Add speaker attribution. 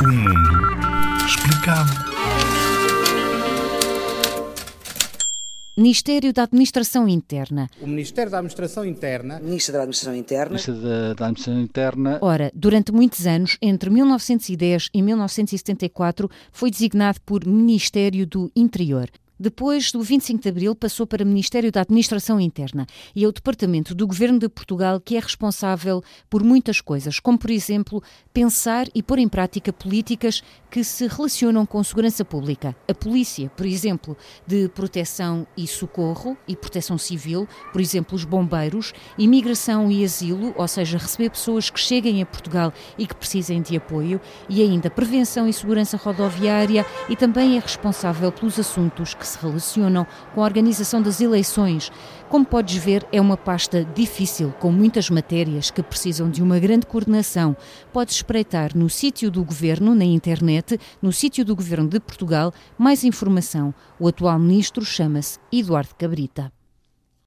Speaker 1: O mundo explicado.
Speaker 2: Ministério da Administração Interna.
Speaker 3: O Ministério da Administração Interna.
Speaker 4: Ministro da Administração Interna.
Speaker 5: Ministro da, da Administração Interna.
Speaker 2: Ora, durante muitos anos, entre 1910 e 1974, foi designado por Ministério do Interior. Depois do 25 de Abril, passou para o Ministério da Administração Interna e é o Departamento do Governo de Portugal que é responsável por muitas coisas, como, por exemplo, pensar e pôr em prática políticas que se relacionam com segurança pública. A polícia, por exemplo, de proteção e socorro e proteção civil, por exemplo, os bombeiros, imigração e asilo, ou seja, receber pessoas que cheguem a Portugal e que precisem de apoio, e ainda prevenção e segurança rodoviária e também é responsável pelos assuntos que que se relacionam com a organização das eleições. Como podes ver, é uma pasta difícil, com muitas matérias que precisam de uma grande coordenação. Podes espreitar no sítio do Governo, na internet, no sítio do Governo de Portugal, mais informação. O atual ministro chama-se Eduardo Cabrita.